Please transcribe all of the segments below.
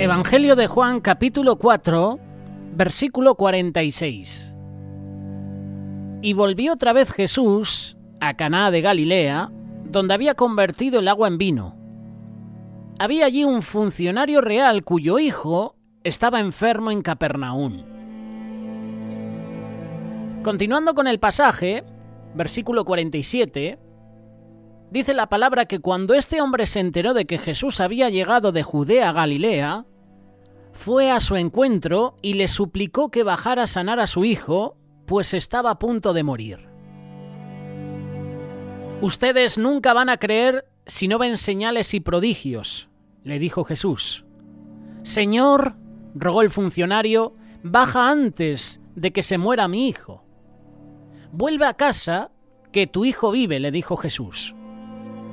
Evangelio de Juan capítulo 4, versículo 46. Y volvió otra vez Jesús a Caná de Galilea, donde había convertido el agua en vino. Había allí un funcionario real cuyo hijo estaba enfermo en Capernaum. Continuando con el pasaje, versículo 47, dice la palabra que cuando este hombre se enteró de que Jesús había llegado de Judea a Galilea, fue a su encuentro y le suplicó que bajara a sanar a su hijo, pues estaba a punto de morir. Ustedes nunca van a creer si no ven señales y prodigios, le dijo Jesús. Señor, rogó el funcionario, baja antes de que se muera mi hijo. Vuelve a casa, que tu hijo vive, le dijo Jesús.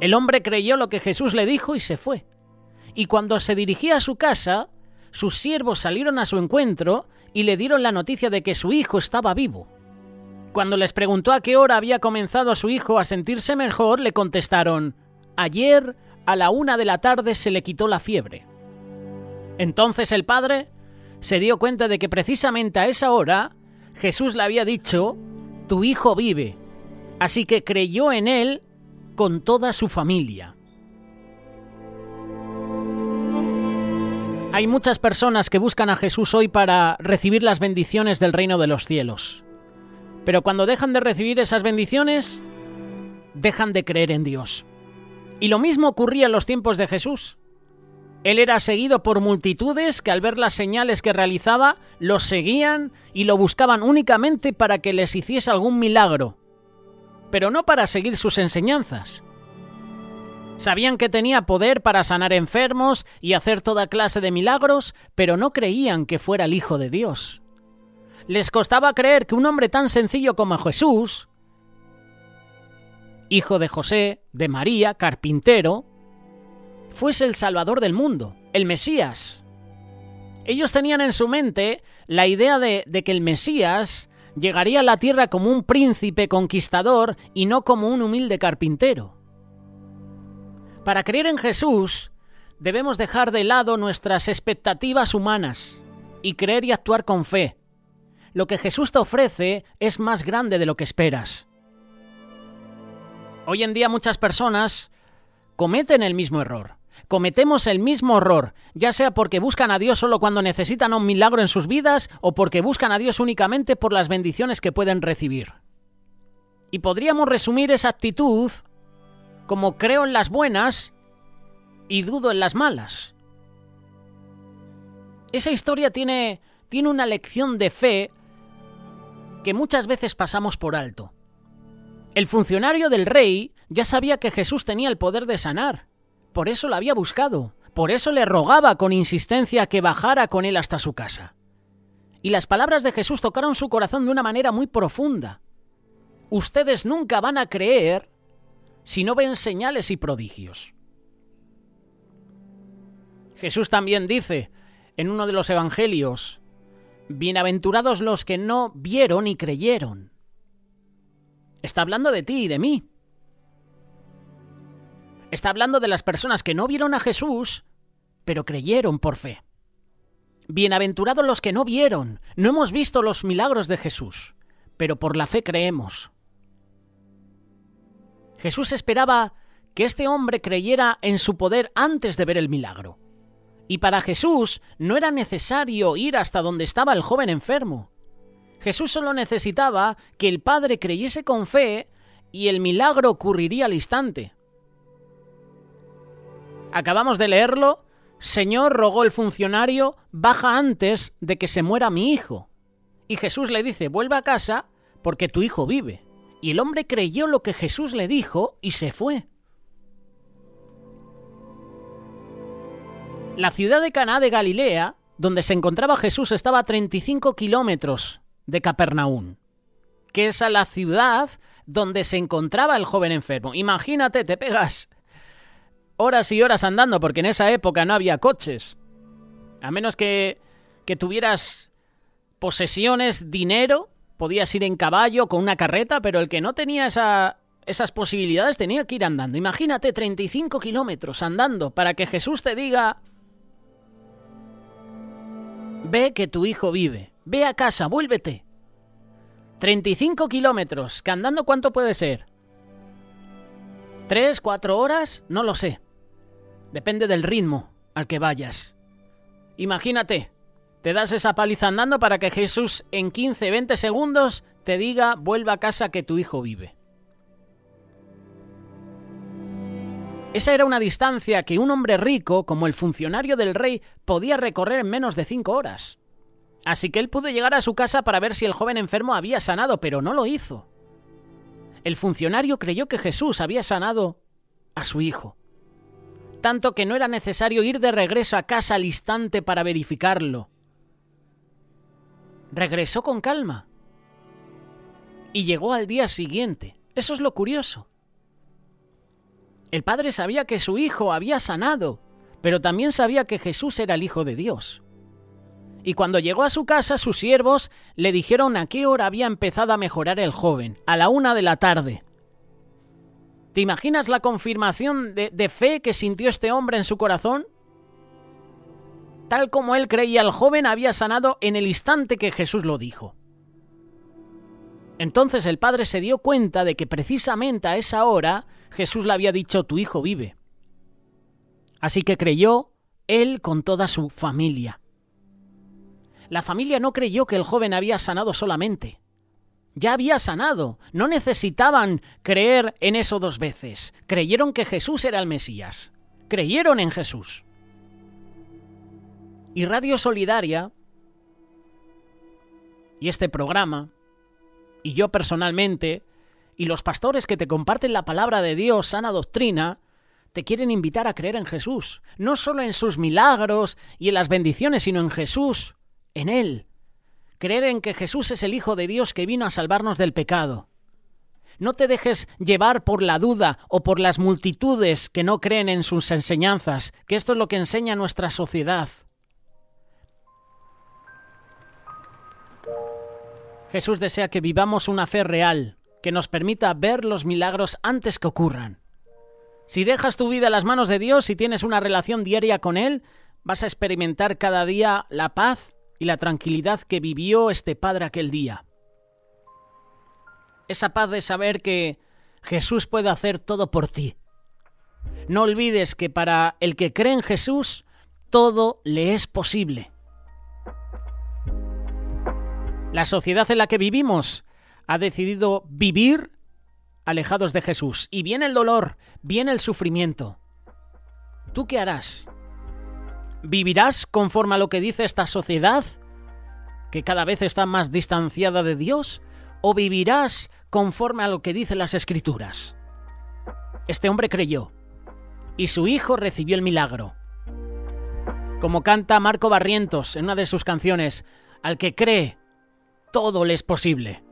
El hombre creyó lo que Jesús le dijo y se fue. Y cuando se dirigía a su casa, sus siervos salieron a su encuentro y le dieron la noticia de que su hijo estaba vivo. Cuando les preguntó a qué hora había comenzado su hijo a sentirse mejor, le contestaron, ayer a la una de la tarde se le quitó la fiebre. Entonces el padre se dio cuenta de que precisamente a esa hora Jesús le había dicho, tu hijo vive, así que creyó en él con toda su familia. Hay muchas personas que buscan a Jesús hoy para recibir las bendiciones del reino de los cielos. Pero cuando dejan de recibir esas bendiciones, dejan de creer en Dios. Y lo mismo ocurría en los tiempos de Jesús. Él era seguido por multitudes que al ver las señales que realizaba, los seguían y lo buscaban únicamente para que les hiciese algún milagro, pero no para seguir sus enseñanzas. Sabían que tenía poder para sanar enfermos y hacer toda clase de milagros, pero no creían que fuera el Hijo de Dios. Les costaba creer que un hombre tan sencillo como Jesús, hijo de José, de María, carpintero, fuese el Salvador del mundo, el Mesías. Ellos tenían en su mente la idea de, de, que el Mesías llegaría a la tierra como un príncipe conquistador y no como un humilde carpintero. Para creer en Jesús, debemos dejar de lado nuestras expectativas humanas y creer y actuar con fe. Lo que Jesús te ofrece es más grande de lo que esperas. Hoy en día muchas personas cometen el mismo error. Cometemos el mismo error, ya sea porque buscan a Dios solo cuando necesitan un milagro en sus vidas o porque buscan a Dios únicamente por las bendiciones que pueden recibir. Y podríamos resumir esa actitud como creo en las buenas y dudo en las malas. Esa historia tiene, tiene una lección de fe que muchas veces pasamos por alto. El funcionario del rey ya sabía que Jesús tenía el poder de sanar, por eso lo había buscado, por eso le rogaba con insistencia que bajara con él hasta su casa. Y las palabras de Jesús tocaron su corazón de una manera muy profunda. Ustedes nunca van a creer si no ven señales y prodigios. Jesús también dice en uno de los evangelios, Bienaventurados los que no vieron y creyeron. Está hablando de ti y de mí. Está hablando de las personas que no vieron a Jesús, pero creyeron por fe. Bienaventurados los que no vieron, no hemos visto los milagros de Jesús, pero por la fe creemos. Jesús esperaba que este hombre creyera en su poder antes de ver el milagro. Y para Jesús no era necesario ir hasta donde estaba el joven enfermo. Jesús solo necesitaba que el Padre creyese con fe y el milagro ocurriría al instante. Acabamos de leerlo. Señor, rogó el funcionario, baja antes de que se muera mi hijo. Y Jesús le dice, vuelve a casa porque tu hijo vive. Y el hombre creyó lo que Jesús le dijo y se fue. La ciudad de Caná de Galilea, donde se encontraba Jesús, estaba a 35 kilómetros de Capernaum, que es a la ciudad donde se encontraba el joven enfermo. Imagínate, te pegas horas y horas andando, porque en esa época no había coches. A menos que, que tuvieras posesiones, dinero, podías ir en caballo con una carreta, pero el que no tenía esa, esas posibilidades tenía que ir andando. Imagínate 35 kilómetros andando para que Jesús te diga, ve que tu hijo vive, ve a casa, vuélvete. 35 kilómetros, que andando cuánto puede ser. ¿Tres, cuatro horas? No lo sé. Depende del ritmo al que vayas. Imagínate, te das esa paliza andando para que Jesús en 15, 20 segundos te diga vuelva a casa que tu hijo vive. Esa era una distancia que un hombre rico, como el funcionario del rey, podía recorrer en menos de cinco horas. Así que él pudo llegar a su casa para ver si el joven enfermo había sanado, pero no lo hizo. El funcionario creyó que Jesús había sanado a su hijo tanto que no era necesario ir de regreso a casa al instante para verificarlo. Regresó con calma y llegó al día siguiente. Eso es lo curioso. El padre sabía que su hijo había sanado, pero también sabía que Jesús era el Hijo de Dios. Y cuando llegó a su casa, sus siervos le dijeron a qué hora había empezado a mejorar el joven, a la una de la tarde. ¿Te imaginas la confirmación de, fe que sintió este hombre en su corazón? Tal como él creía, el joven había sanado en el instante que Jesús lo dijo. Entonces el padre se dio cuenta de que precisamente a esa hora Jesús le había dicho tu hijo vive. Así que creyó él con toda su familia. La familia no creyó que el joven había sanado solamente ya había sanado. No necesitaban creer en eso dos veces. Creyeron que Jesús era el Mesías. Creyeron en Jesús. Y Radio Solidaria y este programa, y yo personalmente, y los pastores que te comparten la palabra de Dios, sana doctrina, te quieren invitar a creer en Jesús, no solo en sus milagros y en las bendiciones, sino en Jesús, en Él, creer en que Jesús es el Hijo de Dios que vino a salvarnos del pecado. No te dejes llevar por la duda o por las multitudes que no creen en sus enseñanzas, que esto es lo que enseña nuestra sociedad. Jesús desea que vivamos una fe real, que nos permita ver los milagros antes que ocurran. Si dejas tu vida en las manos de Dios y tienes una relación diaria con Él, vas a experimentar cada día la paz y la tranquilidad que vivió este padre aquel día. Esa paz de saber que Jesús puede hacer todo por ti. No olvides que para el que cree en Jesús, todo le es posible. La sociedad en la que vivimos ha decidido vivir alejados de Jesús. Y viene el dolor, viene el sufrimiento. ¿Tú qué harás? ¿Vivirás conforme a lo que dice esta sociedad, que cada vez está más distanciada de Dios? ¿O vivirás conforme a lo que dicen las escrituras? Este hombre creyó, y su hijo recibió el milagro. Como canta Marco Barrientos en una de sus canciones, al que cree, todo le es posible.